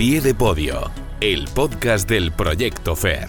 pie de podio, el podcast del Proyecto FER.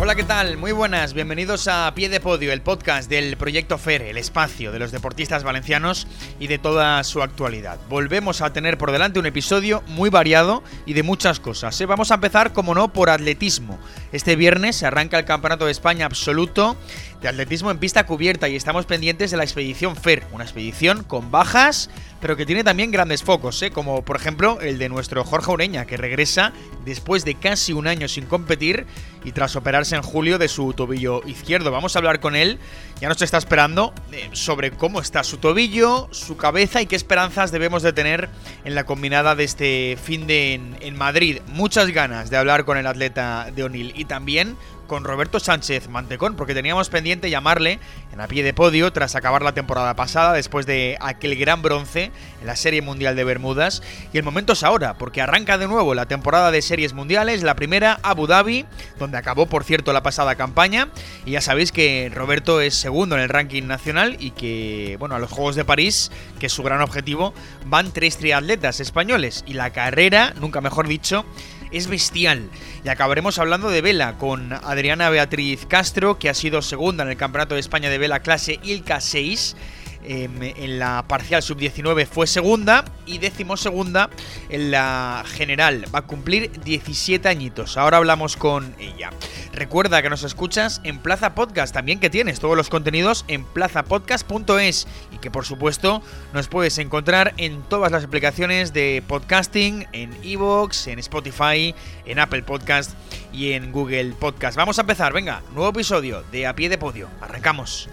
Hola, ¿qué tal? Muy buenas, bienvenidos a Pie de Podio, el podcast del Proyecto FER, el espacio de los deportistas valencianos y de toda su actualidad. Volvemos a tener por delante un episodio muy variado y de muchas cosas. ¿eh? Vamos a empezar, como no, por atletismo. Este viernes se arranca el Campeonato de España absoluto de atletismo en pista cubierta y estamos pendientes de la expedición FER, una expedición con bajas, pero que tiene también grandes focos, ¿eh? como por ejemplo el de nuestro Jorge Ureña, que regresa después de casi un año sin competir y tras operarse en julio de su tobillo izquierdo. Vamos a hablar con él, ya nos está esperando, eh, sobre cómo está su tobillo, su cabeza y qué esperanzas debemos de tener en la combinada de este fin de en, en Madrid. Muchas ganas de hablar con el atleta de O'Neill y también con Roberto Sánchez Mantecón, porque teníamos pendiente llamarle en a pie de podio tras acabar la temporada pasada, después de aquel gran bronce en la Serie Mundial de Bermudas. Y el momento es ahora, porque arranca de nuevo la temporada de series mundiales, la primera Abu Dhabi, donde acabó, por cierto, la pasada campaña. Y ya sabéis que Roberto es segundo en el ranking nacional y que, bueno, a los Juegos de París, que es su gran objetivo, van tres triatletas españoles. Y la carrera, nunca mejor dicho, es bestial. Y acabaremos hablando de vela con Adriana Beatriz Castro, que ha sido segunda en el Campeonato de España de Vela clase ILCA 6 Em, en la parcial sub-19 fue segunda y décimo segunda en la general. Va a cumplir 17 añitos. Ahora hablamos con ella. Recuerda que nos escuchas en Plaza Podcast, también que tienes todos los contenidos en plazapodcast.es y que por supuesto nos puedes encontrar en todas las aplicaciones de podcasting, en Evox, en Spotify, en Apple Podcast y en Google Podcast. Vamos a empezar, venga, nuevo episodio de A Pie de Podio. Arrancamos.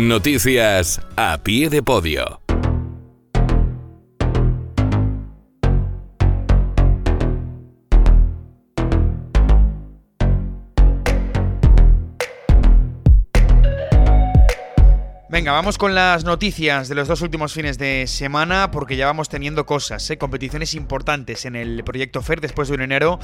Noticias a pie de podio. Venga, vamos con las noticias de los dos últimos fines de semana porque ya vamos teniendo cosas, ¿eh? competiciones importantes en el proyecto FER después de un enero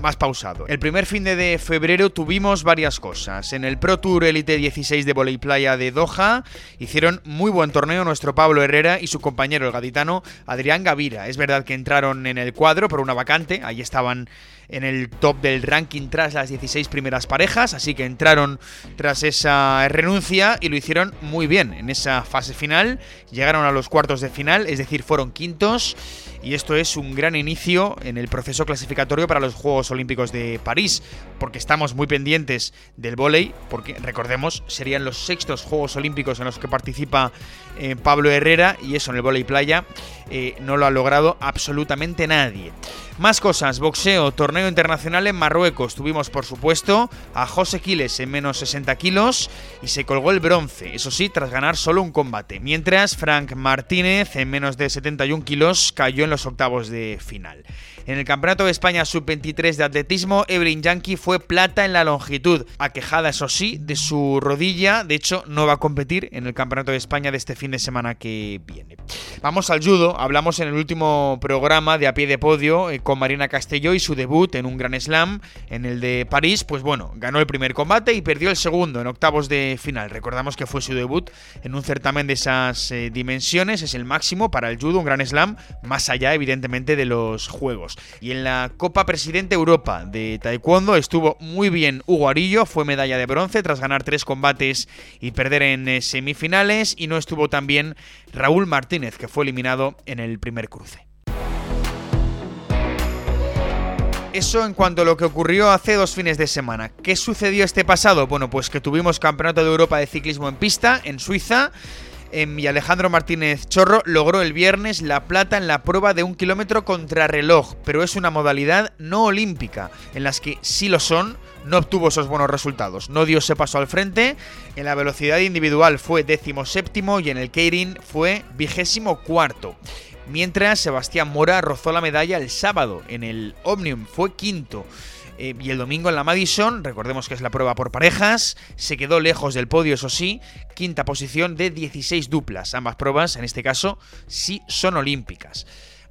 más pausado. El primer fin de febrero tuvimos varias cosas. En el Pro Tour Elite 16 de Voley Playa de Doha hicieron muy buen torneo nuestro Pablo Herrera y su compañero el gaditano Adrián Gavira. Es verdad que entraron en el cuadro por una vacante, ahí estaban en el top del ranking tras las 16 primeras parejas, así que entraron tras esa renuncia y lo hicieron muy bien en esa fase final. Llegaron a los cuartos de final, es decir, fueron quintos y esto es un gran inicio en el proceso clasificatorio para los Juegos Olímpicos de París, porque estamos muy pendientes del vóley, porque recordemos, serían los sextos Juegos Olímpicos en los que participa eh, Pablo Herrera y eso en el vóley playa eh, no lo ha logrado absolutamente nadie. Más cosas, boxeo, torneo internacional en Marruecos. Tuvimos, por supuesto, a José Quiles en menos 60 kilos y se colgó el bronce, eso sí, tras ganar solo un combate. Mientras, Frank Martínez en menos de 71 kilos cayó en los octavos de final. En el Campeonato de España Sub-23 de atletismo, Evelyn Yankee fue plata en la longitud, aquejada eso sí de su rodilla, de hecho no va a competir en el Campeonato de España de este fin de semana que viene. Vamos al judo, hablamos en el último programa de a pie de podio eh, con Marina Castelló y su debut en un Gran Slam, en el de París, pues bueno, ganó el primer combate y perdió el segundo en octavos de final. Recordamos que fue su debut en un certamen de esas eh, dimensiones, es el máximo para el judo, un Gran Slam, más allá evidentemente de los juegos. Y en la Copa Presidente Europa de Taekwondo estuvo muy bien Hugo Arillo, fue medalla de bronce tras ganar tres combates y perder en eh, semifinales. Y no estuvo tan bien Raúl Martínez, que fue eliminado en el primer cruce. Eso en cuanto a lo que ocurrió hace dos fines de semana. ¿Qué sucedió este pasado? Bueno, pues que tuvimos Campeonato de Europa de Ciclismo en Pista en Suiza y Alejandro Martínez Chorro logró el viernes la plata en la prueba de un kilómetro contrarreloj, pero es una modalidad no olímpica, en las que sí lo son, no obtuvo esos buenos resultados. No dio ese paso al frente, en la velocidad individual fue décimo séptimo y en el Keirin fue vigésimo cuarto. Mientras Sebastián Mora rozó la medalla el sábado, en el Omnium fue quinto. Eh, y el domingo en la Madison, recordemos que es la prueba por parejas, se quedó lejos del podio, eso sí, quinta posición de 16 duplas. Ambas pruebas, en este caso, sí son olímpicas.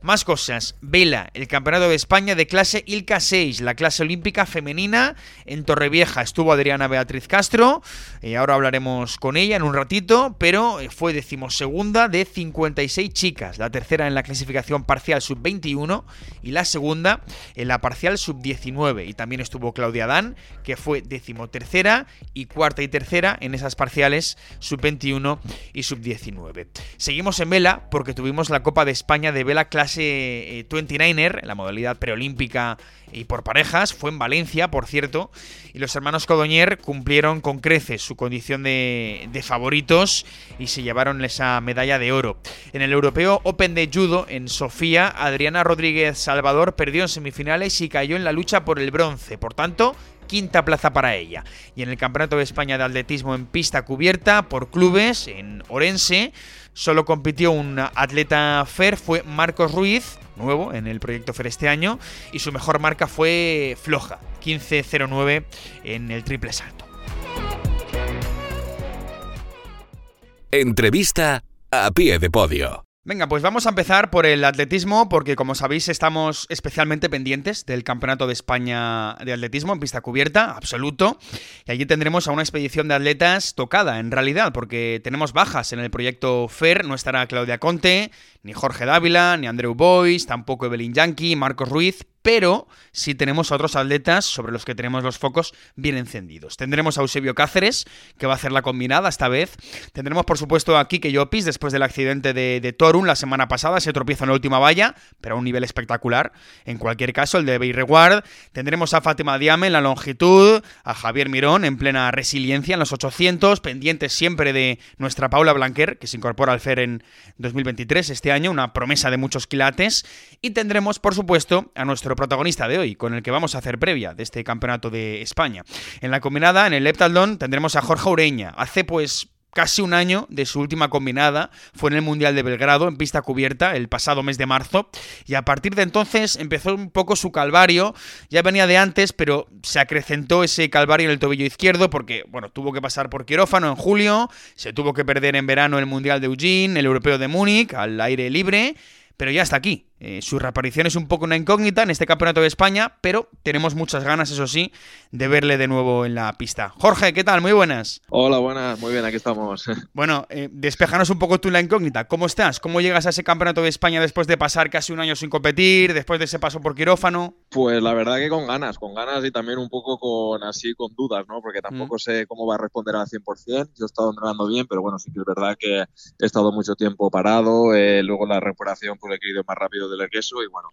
Más cosas. Vela, el Campeonato de España de clase Ilka 6, la clase olímpica femenina en Torrevieja. Estuvo Adriana Beatriz Castro, eh, ahora hablaremos con ella en un ratito, pero eh, fue decimosegunda de 56 chicas, la tercera en la clasificación parcial sub-21 y la segunda en la parcial sub-19. Y también estuvo Claudia Dan, que fue decimotercera y cuarta y tercera en esas parciales sub-21 y sub-19. Seguimos en vela porque tuvimos la Copa de España de vela clase 29er, eh, la modalidad preolímpica y por parejas, fue en Valencia, por cierto, y los hermanos Codoñer cumplieron con creces su condición de, de, favoritos y se llevaron esa medalla de oro. En el Europeo Open de Judo en Sofía, Adriana Rodríguez Salvador perdió en semifinales y cayó en la lucha por el bronce, por tanto, quinta plaza para ella. Y en el Campeonato de España de Atletismo en pista cubierta por clubes en Orense, solo compitió un atleta FER, fue Marcos Ruiz, nuevo en el proyecto FER este año, y su mejor marca fue floja, 15.09 en el triple salto. Entrevista a pie de podio. Venga, pues vamos a empezar por el atletismo, porque como sabéis estamos especialmente pendientes del Campeonato de España de Atletismo en pista cubierta, absoluto. Y allí tendremos a una expedición de atletas tocada, en realidad, porque tenemos bajas en el proyecto FER, no estará Claudia Conte, ni Jorge Dávila, ni Andrew Boyce, tampoco Evelyn Yankee, Marcos Ruiz, pero sí tenemos a otros atletas sobre los que tenemos los focos bien encendidos. Tendremos a Eusebio Cáceres, que va a hacer la combinada esta vez. Tendremos, por supuesto, a Kike Llopis, después del accidente de, de Torun la semana pasada, se tropiezo en la última valla, pero a un nivel espectacular. En cualquier caso, el de Beirreguard. Tendremos a Fátima Diame en la longitud, a Javier Mirón en plena resiliencia en los 800, pendientes siempre de nuestra Paula Blanquer, que se incorpora al FER en 2023, este año, una promesa de muchos quilates. Y tendremos, por supuesto, a nuestro protagonista de hoy, con el que vamos a hacer previa de este campeonato de España. En la combinada, en el Leptaldon, tendremos a Jorge Ureña. Hace pues casi un año de su última combinada, fue en el Mundial de Belgrado, en pista cubierta, el pasado mes de marzo, y a partir de entonces empezó un poco su calvario, ya venía de antes, pero se acrecentó ese calvario en el tobillo izquierdo porque, bueno, tuvo que pasar por quirófano en julio, se tuvo que perder en verano el Mundial de Eugene, el Europeo de Múnich, al aire libre, pero ya está aquí. Eh, su reaparición es un poco una incógnita en este campeonato de España, pero tenemos muchas ganas, eso sí, de verle de nuevo en la pista. Jorge, ¿qué tal? Muy buenas. Hola, buenas, muy bien, aquí estamos. Bueno, eh, despejanos un poco tú la incógnita. ¿Cómo estás? ¿Cómo llegas a ese campeonato de España después de pasar casi un año sin competir, después de ese paso por quirófano? Pues la verdad que con ganas, con ganas y también un poco con así con dudas, ¿no? Porque tampoco mm. sé cómo va a responder al 100%. Yo he estado entrenando bien, pero bueno, sí que es verdad que he estado mucho tiempo parado. Eh, luego la recuperación pues he querido más rápido del queso y bueno,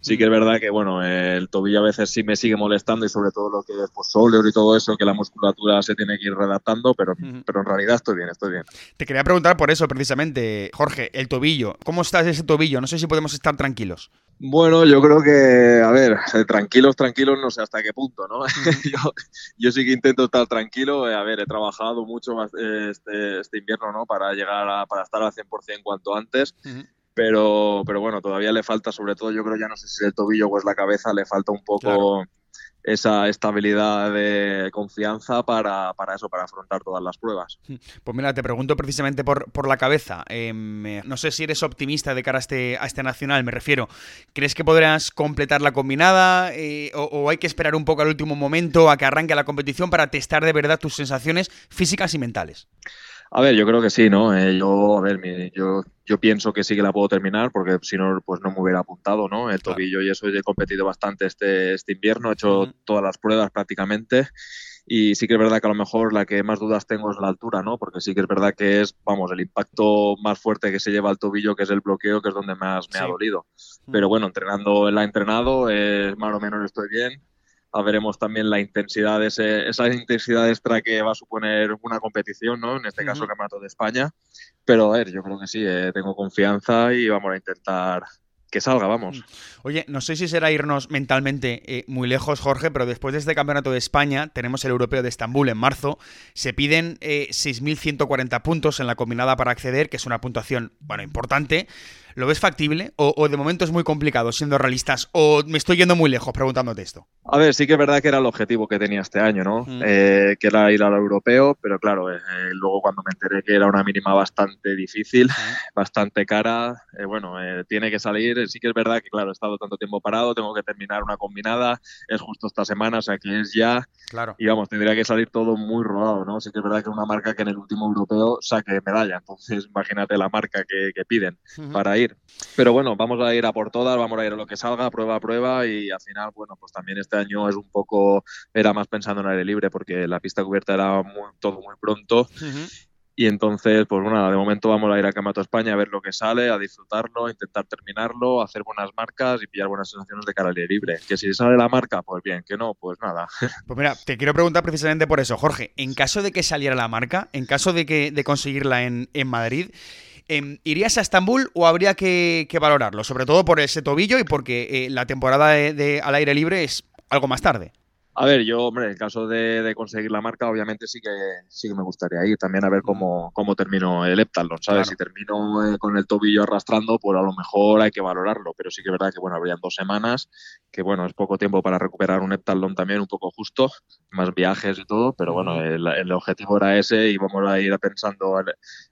sí que es verdad que bueno, el tobillo a veces sí me sigue molestando y sobre todo lo que es pues, y todo eso, que la musculatura se tiene que ir redactando, pero, pero en realidad estoy bien, estoy bien. Te quería preguntar por eso precisamente, Jorge, el tobillo, ¿cómo está ese tobillo? No sé si podemos estar tranquilos. Bueno, yo creo que, a ver, eh, tranquilos, tranquilos, no sé hasta qué punto, ¿no? yo, yo, sí que intento estar tranquilo. Eh, a ver, he trabajado mucho más eh, este, este invierno, ¿no? Para llegar a, para estar al 100% cuanto antes pero, pero bueno, todavía le falta, sobre todo yo creo ya no sé si es el tobillo o es la cabeza, le falta un poco esa estabilidad de confianza para, para, eso, para afrontar todas las pruebas. Pues mira, te pregunto precisamente por, por la cabeza. Em, no sé si eres optimista de cara a este, a este nacional, me refiero. ¿Crees que podrás completar la combinada eh, o, o, hay que esperar un poco al último momento a que arranque la competición para testar de verdad tus sensaciones físicas y mentales? A ver, yo creo que sí, ¿no? Eh, yo, a ver, yo, yo pienso que sí que la puedo terminar porque si no, pues no me hubiera apuntado, ¿no? El tobillo y eso, he competido bastante este, este invierno, he hecho todas las pruebas prácticamente y sí que es verdad que a lo mejor la que más dudas tengo es la altura, ¿no? Porque sí que es verdad que es, vamos, el impacto más fuerte que se lleva al tobillo, que es el bloqueo, que es donde más me ha dolido. Pero bueno, entrenando, la he entrenado, eh, más o menos estoy bien veremos también la intensidad, ese, esa intensidad extra que va a suponer una competición, ¿no? En este caso, el Campeonato de España. Pero a ver, yo creo que sí, eh, tengo confianza y vamos a intentar que salga, vamos. Oye, no sé si será irnos mentalmente eh, muy lejos, Jorge, pero después de este Campeonato de España, tenemos el Europeo de Estambul en marzo. Se piden 6.140 eh, puntos en la combinada para acceder, que es una puntuación, bueno, importante. ¿Lo ves factible o, de momento es muy complicado siendo realistas? ¿O me estoy yendo muy lejos preguntándote esto? A ver, sí que es verdad que era el objetivo que tenía este año, ¿no? Eh, que era ir al europeo, pero claro, eh, luego cuando me enteré que era una mínima bastante difícil, bastante cara, eh, bueno, tiene que salir. Sí que es verdad que, claro, he estado tanto tiempo parado, tengo que terminar una combinada, es justo esta semana, o sea que es ya. Claro. Y vamos, tendría que salir todo muy rodado, ¿no? Sí que es verdad que una marca que en el último europeo saque medalla, entonces imagínate la marca que, piden para ir. Pero bueno, vamos a ir a por todas, vamos a ir a lo que salga, prueba a prueba y al final, bueno, pues también este año es un poco, era más pensando en aire libre porque la pista cubierta era muy, todo muy pronto. Y entonces, pues bueno, de momento vamos a ir a Campeonato España a ver lo que sale, a disfrutarlo, a intentar terminarlo, hacer buenas marcas y pillar buenas sensaciones de cara al aire libre. Que si sale la marca, pues bien, que no, pues nada. Pues mira, te quiero preguntar precisamente por eso, Jorge. En caso de que saliera la marca, en caso de que de conseguirla en, en Madrid, em, ¿Irías a Estambul o habría que, valorarlo? Sobre todo por ese tobillo y porque eh, la temporada de, al aire libre es algo más tarde. A ver, yo, hombre, en el caso de, conseguir la marca, obviamente sí que sí que me gustaría ir también a ver cómo, cómo termino el Heptalon, ¿sabes? Si termino eh, con el tobillo arrastrando, pues a lo mejor hay que valorarlo, pero sí que es verdad que, bueno, habrían dos semanas, que bueno, es poco tiempo para recuperar un Heptalon también, un poco justo, más viajes y todo, pero bueno, el, objetivo era ese y vamos a ir pensando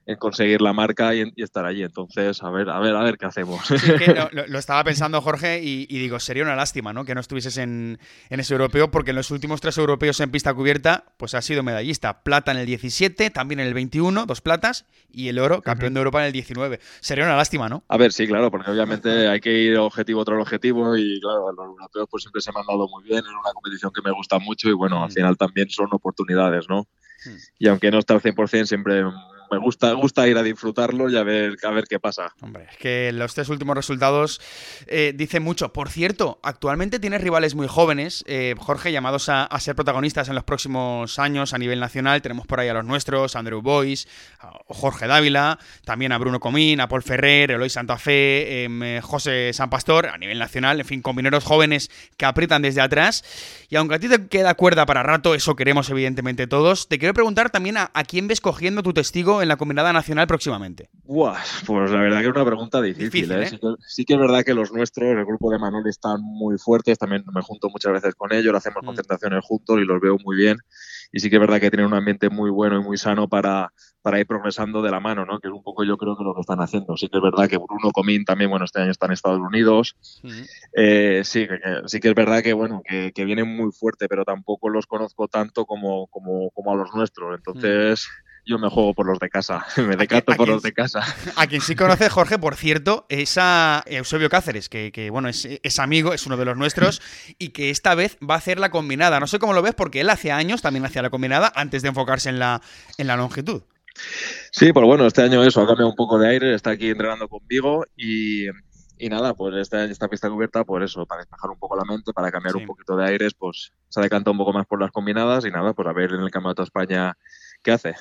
en, conseguir la marca y, estar allí. Entonces, a ver, a ver, a ver qué hacemos. lo, estaba pensando, Jorge, y, digo, sería una lástima, ¿no? Que no estuvieses en, en ese europeo, porque en los últimos tres europeos en pista cubierta, pues ha sido medallista. Plata en el 17, también en el 21, dos platas, y el oro, campeón de Europa en el 19. Sería una lástima, ¿no? A ver, sí, claro, porque obviamente hay que ir objetivo tras objetivo y claro, los europeos pues siempre se me han dado muy bien, en una competición que me gusta mucho y bueno, al final también son oportunidades, ¿no? Mm. Y aunque no está al 100%, siempre me gusta, gusta ir a disfrutarlo y a ver, a ver qué pasa. Hombre, es que los tres últimos resultados eh, dicen mucho. Por cierto, actualmente tienes rivales muy jóvenes, eh, Jorge, llamados a, ser protagonistas en los próximos años a nivel nacional. Tenemos por ahí a los nuestros, Andrew Boyce, Jorge Dávila, también a Bruno Comín, a Paul Ferrer, Eloy Santa Fe, em, eh, José San Pastor, a nivel nacional, en fin, combineros jóvenes que aprietan desde atrás. Y aunque a ti te queda cuerda para rato, eso queremos evidentemente todos, te quiero preguntar también a, a quién ves cogiendo tu testigo la combinada nacional próximamente? pues la verdad que es una pregunta difícil. ¿eh? ¿eh? Sí, que, es verdad que los nuestros, el grupo de Manuel, están muy fuertes. También me junto muchas veces con ellos, hacemos mm. concentraciones juntos y los veo muy bien. Y sí que es verdad que tienen un ambiente muy bueno y muy sano para, para ir progresando de la mano, ¿no? Que es un poco yo creo que lo que están haciendo. Sí que es verdad que Bruno Comín también, bueno, este año está en Estados Unidos. Mm. Eh, sí, sí que es verdad que, bueno, que, que, vienen muy fuerte, pero tampoco los conozco tanto como, como, como a los nuestros. Entonces... Mm yo me juego por los de casa, me decato por los de casa. A quien sí conoce Jorge, por cierto, es a Eusebio Cáceres, que, bueno, es, amigo, es uno de los nuestros, y que esta vez va a hacer la combinada. No sé cómo lo ves, porque él hace años también hacía la combinada antes de enfocarse en la, en la longitud. Sí, pues bueno, este año eso, ha cambiado un poco de aire, está aquí entrenando conmigo y, nada, pues esta, esta pista cubierta, por eso, para despejar un poco la mente, para cambiar un poquito de aires, pues se ha decantado un poco más por las combinadas y nada, pues a ver en el Campeonato de España qué hace.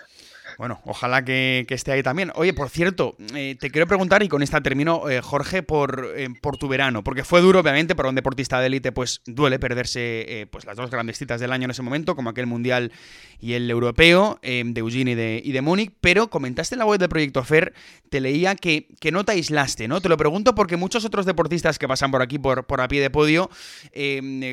Bueno, ojalá que, esté ahí también. Oye, por cierto, eh, te quiero preguntar, y con esta termino, eh, Jorge, por, eh, por tu verano, porque fue duro, obviamente, para un deportista de élite, pues duele perderse pues las dos grandes citas del año en ese momento, como aquel mundial y el europeo de Eugene y de, y de Múnich, pero comentaste en la web del Proyecto FER, te leía que, que no te aislaste, ¿no? Te lo pregunto porque muchos otros deportistas que pasan por aquí, por, por a pie de podio,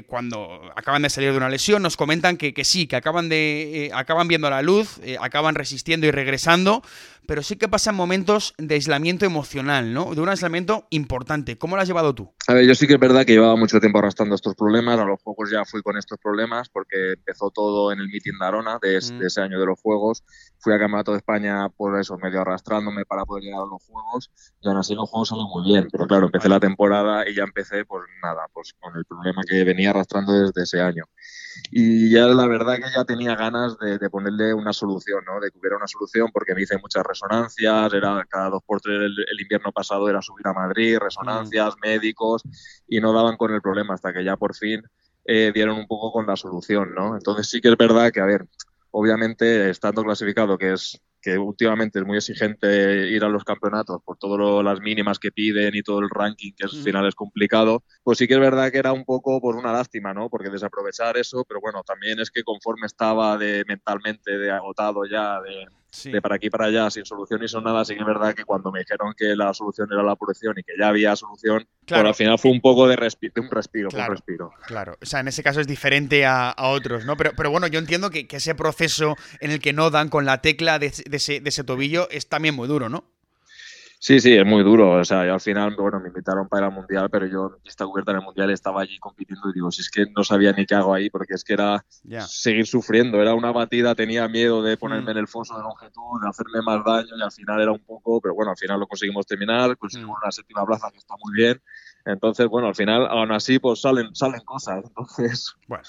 cuando acaban de salir de una lesión, nos comentan que, que sí, que acaban, de, acaban viendo la luz, acaban resistiendo y regresando, pero sí que pasan momentos de aislamiento emocional, ¿no? De un aislamiento importante. ¿Cómo lo has llevado tú? A ver, yo sí que es verdad que llevaba mucho tiempo arrastrando estos problemas. A los Juegos ya fui con estos problemas porque empezó todo en el meeting de Arona de, mm. ese año de los Juegos. Fui a Campeonato de España por eso, medio arrastrándome para poder llegar a los Juegos. Y aún así los Juegos salen muy bien. Pero claro, empecé la temporada y ya empecé, pues nada, pues con el problema que venía arrastrando desde ese año y ya la verdad que ya tenía ganas de, ponerle una solución, ¿no? De que hubiera una solución porque me hice muchas resonancias, era cada dos por tres el, invierno pasado era subir a Madrid, resonancias, mm. médicos y no daban con el problema hasta que ya por fin eh, dieron un poco con la solución, ¿no? Entonces sí que es verdad que, a ver, obviamente estando clasificado, que es que últimamente es muy exigente ir a los campeonatos por todas las mínimas que piden y todo el ranking, que al final es complicado, pues sí que es verdad que era un poco por una lástima, ¿no? Porque desaprovechar eso, pero bueno, también es que conforme estaba de mentalmente de agotado ya, de, de para aquí para allá sin solución y son nada, sí que es verdad que cuando me dijeron que la solución era la pureza y que ya había solución, claro. al final fue un poco de, un respiro, claro, un respiro. Claro, o sea, en ese caso es diferente a, otros, ¿no? Pero, pero bueno, yo entiendo que, ese proceso en el que no dan con la tecla de, ese, de ese tobillo es también muy duro, ¿no? Sí, sí, es muy duro. O sea, yo al final, bueno, me invitaron para ir al Mundial, pero yo esta cubierta en el Mundial estaba allí compitiendo y digo, si es que no sabía ni qué hago ahí, porque es que era seguir sufriendo. Era una batida, tenía miedo de ponerme mm. en el foso de longitud, de hacerme más daño y al final era un poco, pero bueno, al final lo conseguimos terminar, conseguimos mm. una séptima plaza que está muy bien. Entonces, bueno, al final, aún así, pues salen, salen cosas. Entonces, bueno.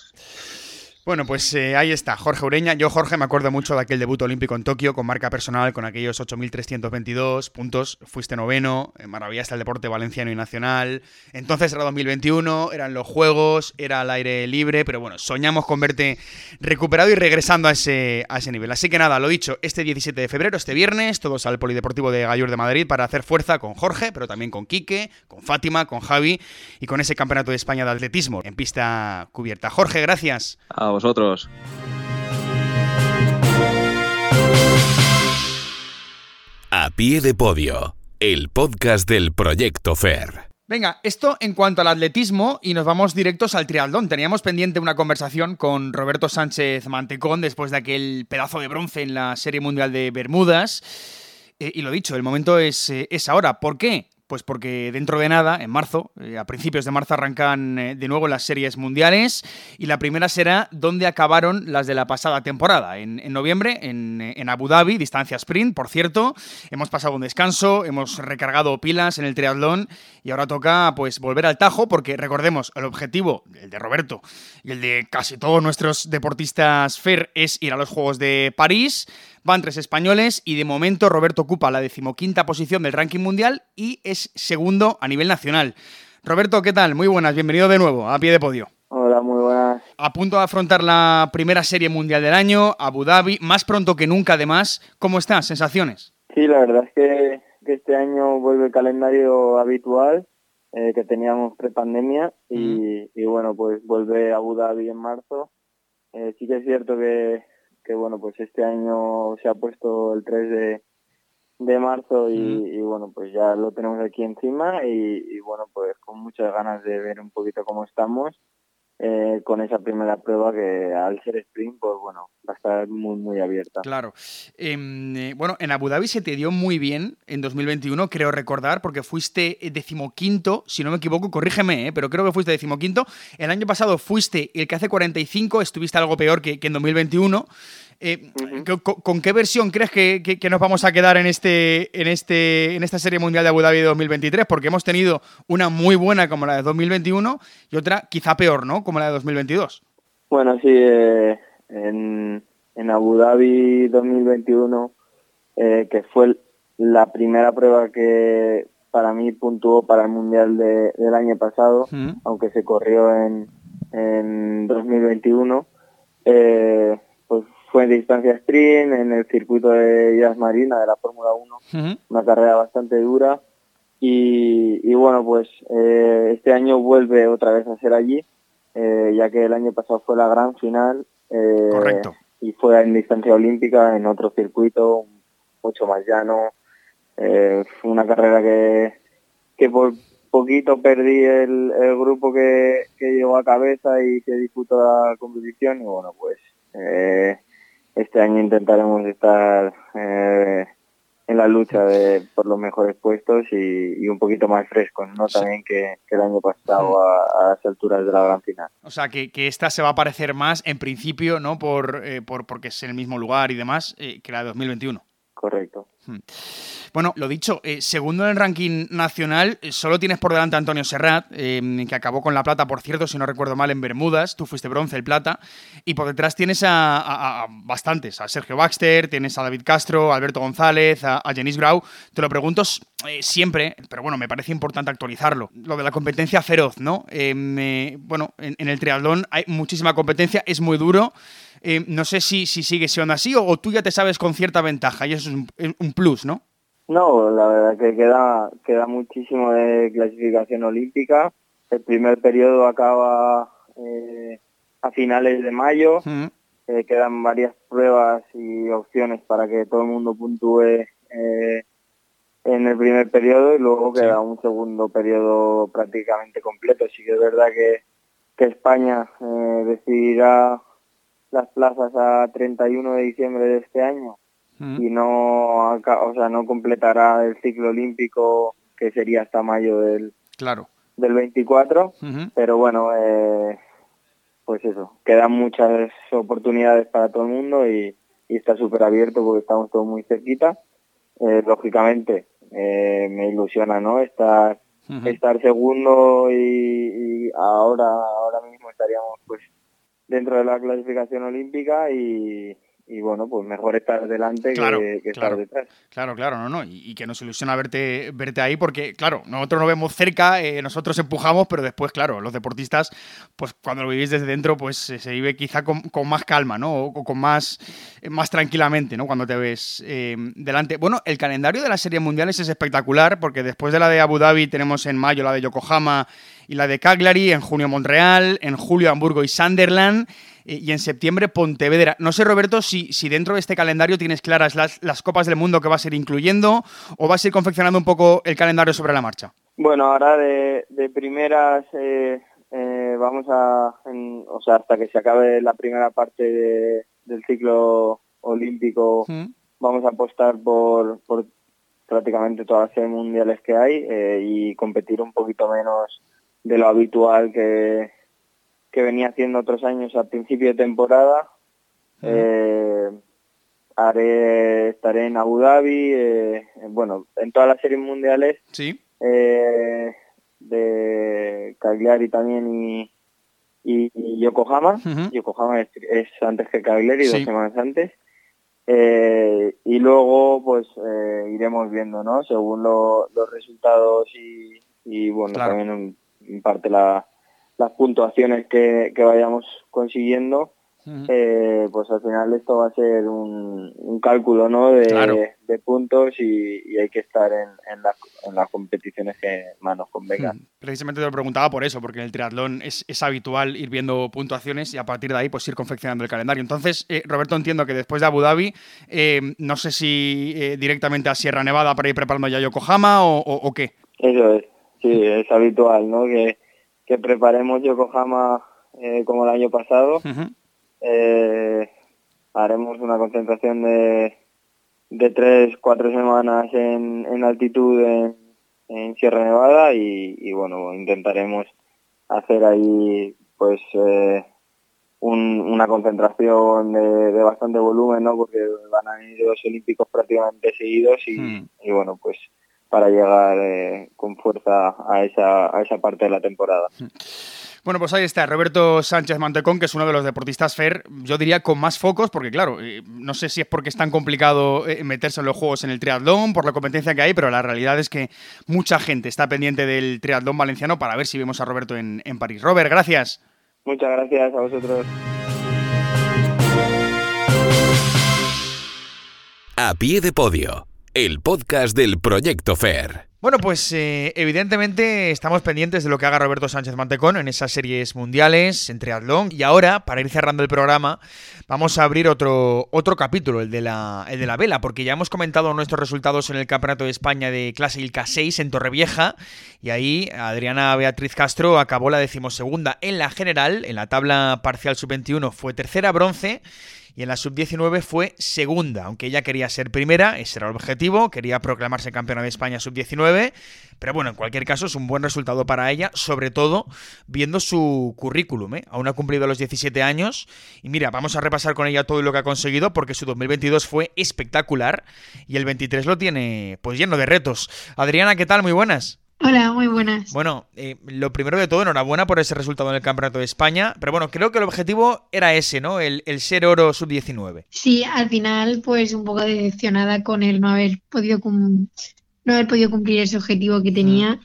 Bueno, pues eh, ahí está, Jorge Ureña. Yo, Jorge, me acuerdo mucho de aquel debut olímpico en Tokio con marca personal, con aquellos 8.322 puntos. Fuiste noveno, eh, maravillaste el deporte valenciano y nacional. Entonces era 2021, eran los Juegos, era al aire libre, pero bueno, soñamos con verte recuperado y regresando a ese, a ese nivel. Así que nada, lo dicho, este 17 de febrero, este viernes, todos al Polideportivo de Gallur de Madrid para hacer fuerza con Jorge, pero también con Quique, con Fátima, con Javi y con ese Campeonato de España de Atletismo en pista cubierta. Jorge, gracias vosotros. A pie de podio, el podcast del Proyecto FER. Venga, esto en cuanto al atletismo y nos vamos directos al triatlón. Teníamos pendiente una conversación con Roberto Sánchez Mantecón después de aquel pedazo de bronce en la Serie Mundial de Bermudas. Eh, y lo dicho, el momento es, eh, es ahora. ¿Por qué? Pues porque dentro de nada, en marzo, eh, a principios de marzo arrancan eh, de nuevo las series mundiales y la primera será donde acabaron las de la pasada temporada, en, noviembre, en, en, Abu Dhabi, distancia sprint, por cierto. Hemos pasado un descanso, hemos recargado pilas en el triatlón y ahora toca pues volver al tajo porque recordemos, el objetivo, el de Roberto y el de casi todos nuestros deportistas FER es ir a los Juegos de París. Van tres españoles y de momento Roberto ocupa la decimoquinta posición del ranking mundial y es segundo a nivel nacional. Roberto, ¿qué tal? Muy buenas, bienvenido de nuevo a pie de podio. Hola, muy buenas. A punto de afrontar la primera serie mundial del año, Abu Dhabi, más pronto que nunca además. ¿Cómo estás? ¿Sensaciones? Sí, la verdad es que, este año vuelve el calendario habitual eh, que teníamos pre-pandemia y, bueno, pues vuelve Abu Dhabi en marzo. Eh, sí que es cierto que, que bueno, pues este año se ha puesto el 3 de, de marzo y, bueno, pues ya lo tenemos aquí encima y, bueno, pues con muchas ganas de ver un poquito cómo estamos eh, con esa primera prueba que al ser sprint, pues bueno, estar muy, muy abierta. Claro. Em, eh, bueno, en Abu Dhabi se te dio muy bien en 2021, creo recordar, porque fuiste decimoquinto, si no me equivoco, corrígeme, eh, pero creo que fuiste decimoquinto. El año pasado fuiste el que hace 45, estuviste algo peor que, que en 2021. Eh, ¿con, qué versión crees que, nos vamos a quedar en este, en este, en esta serie mundial de Abu Dhabi 2023? Porque hemos tenido una muy buena como la de 2021 y otra quizá peor, ¿no? Como la de 2022. Bueno, sí, eh, en, Abu Dhabi 2021, eh, que fue la primera prueba que para mí puntuó para el mundial del año pasado, aunque se corrió en, en 2021. Eh, fue en distancia sprint, en el circuito de Jazz Marina de la Fórmula 1, una carrera bastante dura. Y, bueno, pues eh, este año vuelve otra vez a ser allí, ya que el año pasado fue la gran final. Correcto. Y fue en distancia olímpica, en otro circuito, mucho más llano. fue una carrera que, que por poquito perdí el, el grupo que, que llegó a cabeza y que disputó la competición. Y bueno, pues eh, este año intentaremos estar eh, en la lucha de, por los mejores puestos y, un poquito más frescos, ¿no? También que, el año pasado a, las alturas de la gran final. O sea, que, esta se va a parecer más, en principio, ¿no? Por, eh, por porque es el mismo lugar y demás, eh, que la de 2021. Correcto. Hmm. Bueno, lo dicho, eh, segundo en el ranking nacional, eh, solo tienes por delante a Antonio Serrat, em, que acabó con la plata, por cierto, si no recuerdo mal, en Bermudas. Tú fuiste bronce, el plata. Y por detrás tienes a, bastantes: a Sergio Baxter, tienes a David Castro, a Alberto González, a, a Grau. Te lo pregunto eh, siempre, pero bueno, me parece importante actualizarlo. Lo de la competencia feroz, ¿no? Bueno, en, el triatlón hay muchísima competencia, es muy duro. Eh, no sé si, si sigue siendo así o, tú ya te sabes con cierta ventaja y eso es un, plus, ¿no? No, la verdad que queda, queda muchísimo de clasificación olímpica. El primer periodo acaba eh, a finales de mayo eh, quedan varias pruebas y opciones para que todo el mundo puntúe eh, en el primer periodo y luego queda un segundo periodo prácticamente completo. Sí que es verdad que, que España decidirá las plazas a 31 de diciembre de este año y no, o sea, no completará el ciclo olímpico que sería hasta mayo del, claro. del 24, pero bueno, eh, pues eso, quedan muchas oportunidades para todo el mundo y, está súper abierto porque estamos todos muy cerquita. Eh, lógicamente, eh, me ilusiona, ¿no? Estar, estar segundo y, ahora, ahora mismo estaríamos pues dentro de la clasificación olímpica y, y bueno, pues mejor estar delante que, estar detrás. Claro, claro, no, no, y, que nos ilusiona verte, verte ahí porque, claro, nosotros nos vemos cerca, eh, nosotros empujamos, pero después, claro, los deportistas, pues cuando lo vivís desde dentro, pues se vive quizá con, más calma, ¿no? O, con más, más tranquilamente, ¿no? Cuando te ves eh, delante. Bueno, el calendario de las series mundiales es espectacular porque después de la de Abu Dhabi tenemos en mayo la de Yokohama y la de Cagliari, en junio Montreal, en julio Hamburgo y Sunderland y en septiembre Pontevedra. No sé, Roberto, si, si dentro de este calendario tienes claras las, las Copas del Mundo que vas a ir incluyendo o vas a ir confeccionando un poco el calendario sobre la marcha. Bueno, ahora de, primeras eh, eh, vamos a, o sea, hasta que se acabe la primera parte del ciclo olímpico, vamos a apostar por, por prácticamente todas las mundiales que hay eh, y competir un poquito menos de lo habitual que, que venía haciendo otros años al principio de temporada. Eh, haré, estaré en Abu Dhabi, eh, bueno, en todas las series mundiales. Sí. Eh, de Cagliari también y, y, Yokohama. Yokohama es, antes que Cagliari, dos semanas antes. y luego pues iremos viendo, ¿no? Según los resultados y, y bueno, también en parte la, las puntuaciones que, vayamos consiguiendo, eh, pues al final esto va a ser un, cálculo ¿no? de, puntos y, hay que estar en, en, las competiciones que más nos convengan. Precisamente te lo preguntaba por eso, porque en el triatlón es, habitual ir viendo puntuaciones y a partir de ahí pues ir confeccionando el calendario. Entonces, eh, Roberto, entiendo que después de Abu Dhabi, eh, no sé si directamente a Sierra Nevada para ir preparando ya Yokohama o, o qué. Eso es, sí, es habitual, ¿no? Que que preparemos Yokohama eh, como el año pasado. Eh, haremos una concentración de, de tres, cuatro semanas en, en altitud en, Sierra Nevada y, bueno, intentaremos hacer ahí pues eh, una concentración de, bastante volumen, ¿no? Porque van a ir los olímpicos prácticamente seguidos y, y bueno, pues para llegar eh, con fuerza a esa, a esa parte de la temporada. Bueno, pues ahí está, Roberto Sánchez Mantecón, que es uno de los deportistas FER, yo diría con más focos, porque claro, eh, no sé si es porque es tan complicado eh, meterse en los juegos en el triatlón, por la competencia que hay, pero la realidad es que mucha gente está pendiente del triatlón valenciano para ver si vemos a Roberto en, en París. Robert, gracias. Muchas gracias a vosotros. A pie de podio el podcast del Proyecto FAIR. Bueno, pues eh, evidentemente estamos pendientes de lo que haga Roberto Sánchez Mantecón en esas series mundiales, en triatlón. Y ahora, para ir cerrando el programa, vamos a abrir otro, otro capítulo, el de, la, el de la vela, porque ya hemos comentado nuestros resultados en el Campeonato de España de clase Ilka 6 en Torrevieja. Y ahí Adriana Beatriz Castro acabó la decimosegunda en la general. En la tabla parcial sub-21 fue tercera bronce y en la sub-19 fue segunda, aunque ella quería ser primera, ese era el objetivo, quería proclamarse campeona de España sub-19, pero bueno, en cualquier caso es un buen resultado para ella, sobre todo viendo su currículum, ¿eh? aún ha cumplido los 17 años y mira, vamos a repasar con ella todo lo que ha conseguido porque su 2022 fue espectacular y el 23 lo tiene pues lleno de retos. Adriana, ¿qué tal? Muy buenas. Hola, muy buenas. Bueno, eh, lo primero de todo, enhorabuena por ese resultado en el Campeonato de España, pero bueno, creo que el objetivo era ese, ¿no? El, ser oro sub-19. Sí, al final, pues un poco decepcionada con el no haber podido, no haber podido cumplir ese objetivo que tenía.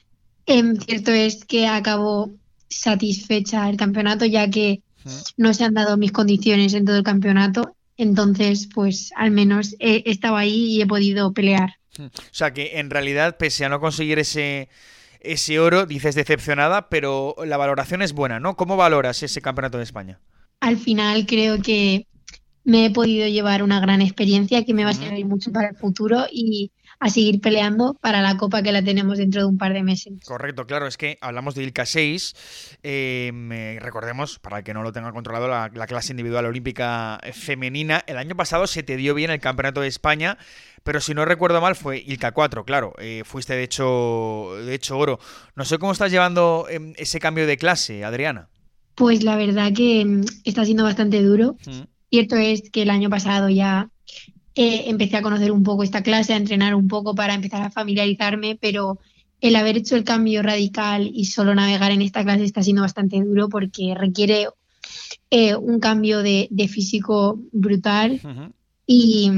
Em, cierto es que acabo satisfecha el campeonato, ya que no se han dado mis condiciones en todo el campeonato. Entonces, pues al menos he estado ahí y he podido pelear. O sea que en realidad, pese a no conseguir ese, ese oro, dices decepcionada, pero la valoración es buena, ¿no? ¿Cómo valoras ese campeonato de España? Al final creo que me he podido llevar una gran experiencia que me va a servir mucho para el futuro y a seguir peleando para la Copa que la tenemos dentro de un par de meses. Correcto, claro, es que hablamos de Ilka 6, eh, recordemos, para el que no lo tenga controlado, la, clase individual olímpica femenina, el año pasado se te dio bien el Campeonato de España, pero si no recuerdo mal fue Ilka 4, claro, eh, fuiste de hecho, de hecho oro. No sé cómo estás llevando em, ese cambio de clase, Adriana. Pues la verdad que mm, está siendo bastante duro. Mm. Cierto es que el año pasado ya eh, empecé a conocer un poco esta clase, a entrenar un poco para empezar a familiarizarme, pero el haber hecho el cambio radical y solo navegar en esta clase está siendo bastante duro porque requiere eh, un cambio de, físico brutal y,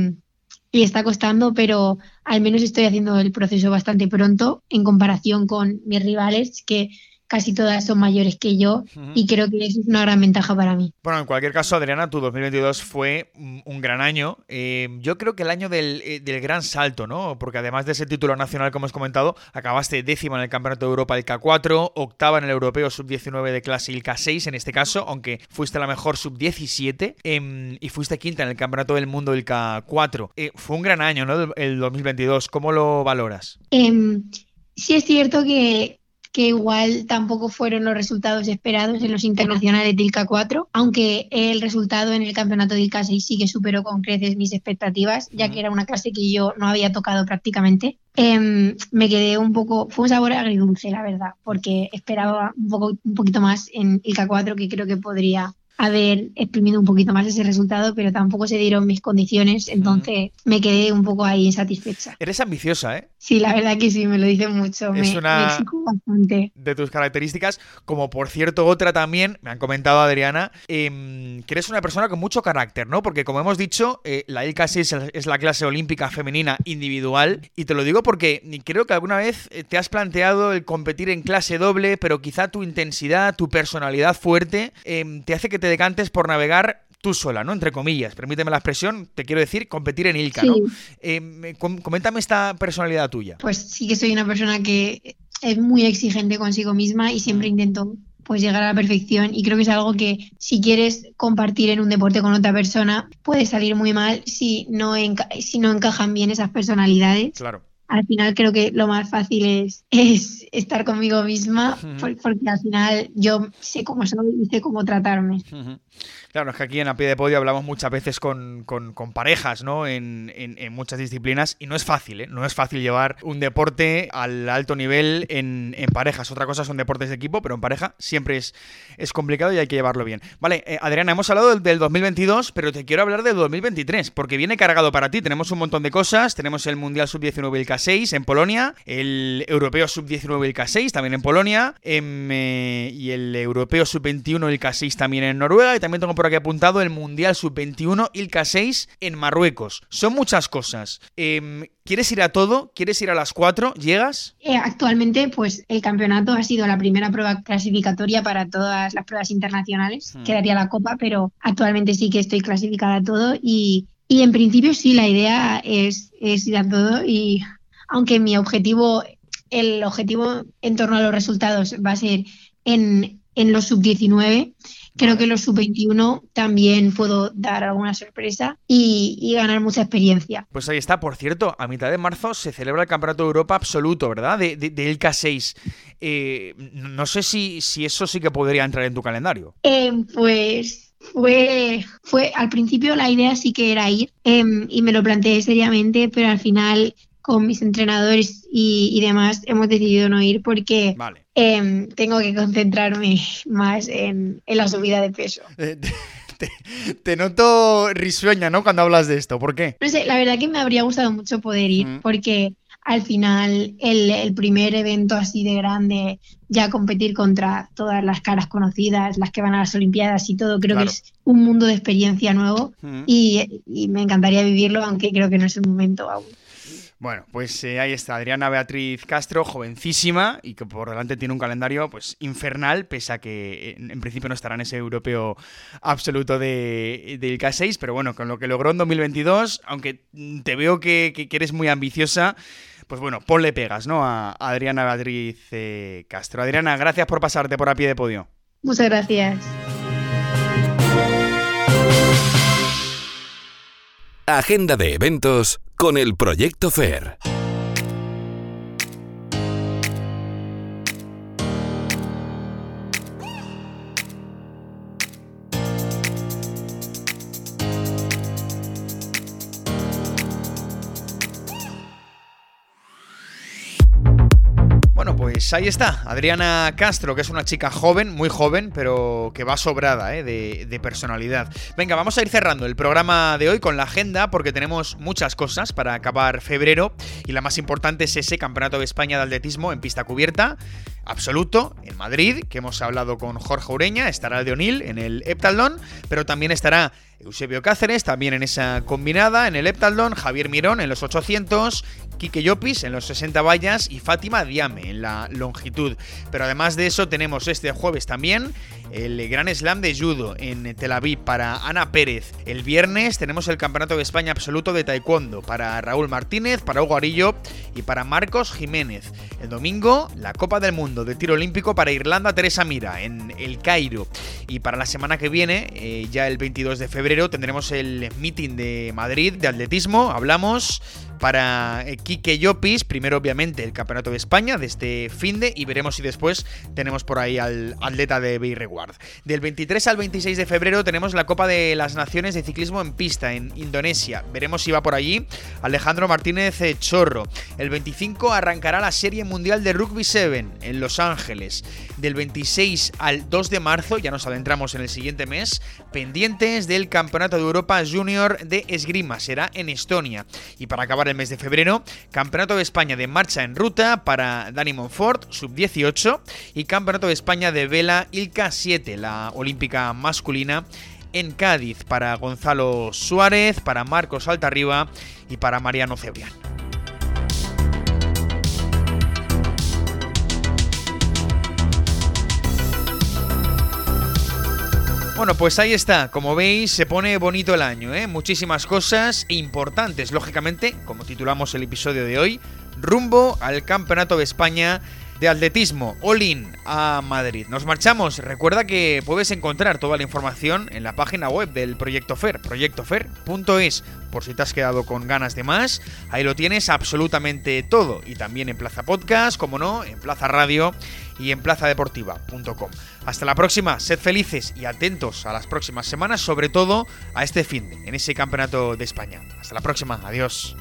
y, está costando, pero al menos estoy haciendo el proceso bastante pronto en comparación con mis rivales que casi todas son mayores que yo y creo que eso es una gran ventaja para mí. Bueno, en cualquier caso, Adriana, tu 2022 fue un gran año. Eh, yo creo que el año eh, del, gran salto, ¿no? Porque además de ese título nacional, como hemos comentado, acabaste décima en el Campeonato de Europa el K4, octava en el Europeo Sub-19 de clase y el K6 en este caso, aunque fuiste la mejor Sub-17 em, y fuiste quinta en el Campeonato del Mundo del K4. Eh, fue un gran año, ¿no? El 2022. ¿Cómo lo valoras? Em, sí es cierto que que igual tampoco fueron los resultados esperados en los internacionales de ILCA 4, aunque el resultado en el campeonato de ILCA 6 sí que superó con creces mis expectativas, ya que era una clase que yo no había tocado prácticamente. Em, me quedé un poco, fue un sabor agridulce, la verdad, porque esperaba un, poco, un poquito más en ILCA 4, que creo que podría haber exprimido un poquito más ese resultado, pero tampoco se dieron mis condiciones, entonces me quedé un poco ahí insatisfecha. Eres ambiciosa, ¿eh? Sí, la verdad que sí, me lo dicen mucho. Es una de tus características, como por cierto otra también, me han comentado Adriana, em, que eres una persona con mucho carácter, ¿no? Porque como hemos dicho, eh, la ILCA 6 es la clase olímpica femenina individual, y te lo digo porque creo que alguna vez eh, te has planteado el competir en clase doble, pero quizá tu intensidad, tu personalidad fuerte, em, te hace que te decantes por navegar tú sola, ¿no? Entre comillas, permíteme la expresión, te quiero decir, competir en Ilka, ¿no? Eh, coméntame esta personalidad tuya. Pues sí que soy una persona que es muy exigente consigo misma y siempre intento pues llegar a la perfección y creo que es algo que si quieres compartir en un deporte con otra persona puede salir muy mal si no, si no encajan bien esas personalidades. Claro al final creo que lo más fácil es, es estar conmigo misma, porque al final yo sé cómo soy y sé cómo tratarme. Claro, es que aquí en A Pie de Podio hablamos muchas veces con, parejas, ¿no? En, muchas disciplinas y no es fácil, ¿eh? No es fácil llevar un deporte al alto nivel en, parejas. Otra cosa son deportes de equipo, pero en pareja siempre es, es complicado y hay que llevarlo bien. Vale, eh, Adriana, hemos hablado del, 2022, pero te quiero hablar del 2023, porque viene cargado para ti. Tenemos un montón de cosas. Tenemos el Mundial Sub-19 y el K6 en Polonia, el Europeo Sub-19 y el K6 también en Polonia, em, eh, y el Europeo Sub-21 y el K6 también en Noruega, y también tengo por aquí apuntado el Mundial Sub-21 ILCA 6 en Marruecos. Son muchas cosas. Em, ¿Quieres ir a todo? ¿Quieres ir a las cuatro? ¿Llegas? Eh, actualmente, pues el campeonato ha sido la primera prueba clasificatoria para todas las pruebas internacionales. Hmm. Quedaría la copa, pero actualmente sí que estoy clasificada a todo y, y en principio sí, la idea es, es ir a todo y aunque mi objetivo, el objetivo en torno a los resultados va a ser en, en los sub-19, Creo que en los sub-21 también puedo dar alguna sorpresa y, ganar mucha experiencia. Pues ahí está, por cierto, a mitad de marzo se celebra el Campeonato de Europa absoluto, ¿verdad? De, de, el K6. Eh, no sé si, si eso sí que podría entrar en tu calendario. Eh, pues fue, fue al principio la idea sí que era ir em, y me lo planteé seriamente, pero al final con mis entrenadores y, demás hemos decidido no ir porque em, tengo que concentrarme más en, la subida de peso. Eh, te, noto risueña, ¿no? Cuando hablas de esto. ¿Por qué? No sé, la verdad que me habría gustado mucho poder ir porque al final el, primer evento así de grande, ya competir contra todas las caras conocidas, las que van a las Olimpiadas y todo, creo que es un mundo de experiencia nuevo y, y me encantaría vivirlo, aunque creo que no es el momento aún. Bueno, pues eh, ahí está Adriana Beatriz Castro, jovencísima y que por delante tiene un calendario pues infernal, pese a que en, principio no estará en ese europeo absoluto de, del K6, pero bueno, con lo que logró en 2022, aunque te veo que, que, eres muy ambiciosa, pues bueno, ponle pegas, ¿no? A Adriana Beatriz eh, Castro. Adriana, gracias por pasarte por a pie de podio. Muchas gracias. Agenda de eventos con el Proyecto FAIR. Pues ahí está, Adriana Castro, que es una chica joven, muy joven, pero que va sobrada ¿eh? de, personalidad. Venga, vamos a ir cerrando el programa de hoy con la agenda, porque tenemos muchas cosas para acabar febrero, y la más importante es ese Campeonato de España de Atletismo en pista cubierta absoluto en Madrid, que hemos hablado con Jorge Ureña, estará de O'Neill en el Heptaldón, pero también estará Eusebio Cáceres, también en esa combinada, en el Heptaldón, Javier Mirón en los 800, Quique Llopis en los 60 vallas y Fátima Diame en la longitud. Pero además de eso tenemos este jueves también el Gran Slam de Judo en Tel Aviv para Ana Pérez. El viernes tenemos el Campeonato de España Absoluto de Taekwondo para Raúl Martínez, para Hugo Arillo y para Marcos Jiménez. El domingo, la Copa del Mundo de Tiro Olímpico para Irlanda Teresa Mira en El Cairo. Y para la semana que viene, eh, ya el 22 de febrero, tendremos el meeting de Madrid de atletismo. Hablamos para eh, Quique Llopis. Primero, obviamente, el Campeonato de España de este fin de y veremos si después tenemos por ahí al atleta de Beirreguard. Del 23 al 26 de febrero tenemos la Copa de las Naciones de Ciclismo en Pista en Indonesia. Veremos si va por allí Alejandro Martínez eh, Chorro. El 25 arrancará la Serie Mundial de Rugby 7 en Los Ángeles. Del 26 al 2 de marzo, ya nos adentramos en el siguiente mes, pendientes del Campeonato de Europa Junior de Esgrima. Será en Estonia. Y para acabar el mes de febrero, Campeonato de España de marcha en ruta para Dani Monfort, sub-18, y Campeonato de España de vela Ilka 7, la olímpica masculina, en Cádiz para Gonzalo Suárez, para Marcos Altarriba y para Mariano Cebrián. Bueno, pues ahí está. Como veis, se pone bonito el año, ¿eh? Muchísimas cosas importantes, lógicamente, como titulamos el episodio de hoy, rumbo al Campeonato de España de atletismo All-in a Madrid. Nos marchamos. Recuerda que puedes encontrar toda la información en la página web del Proyecto FER, proyectofer.es. Por si te has quedado con ganas de más, ahí lo tienes absolutamente todo. Y también en Plaza Podcast, como no, en Plaza Radio y en plazadeportiva.com. Hasta la próxima, sed felices y atentos a las próximas semanas, sobre todo a este fin en ese campeonato de España. Hasta la próxima, adiós.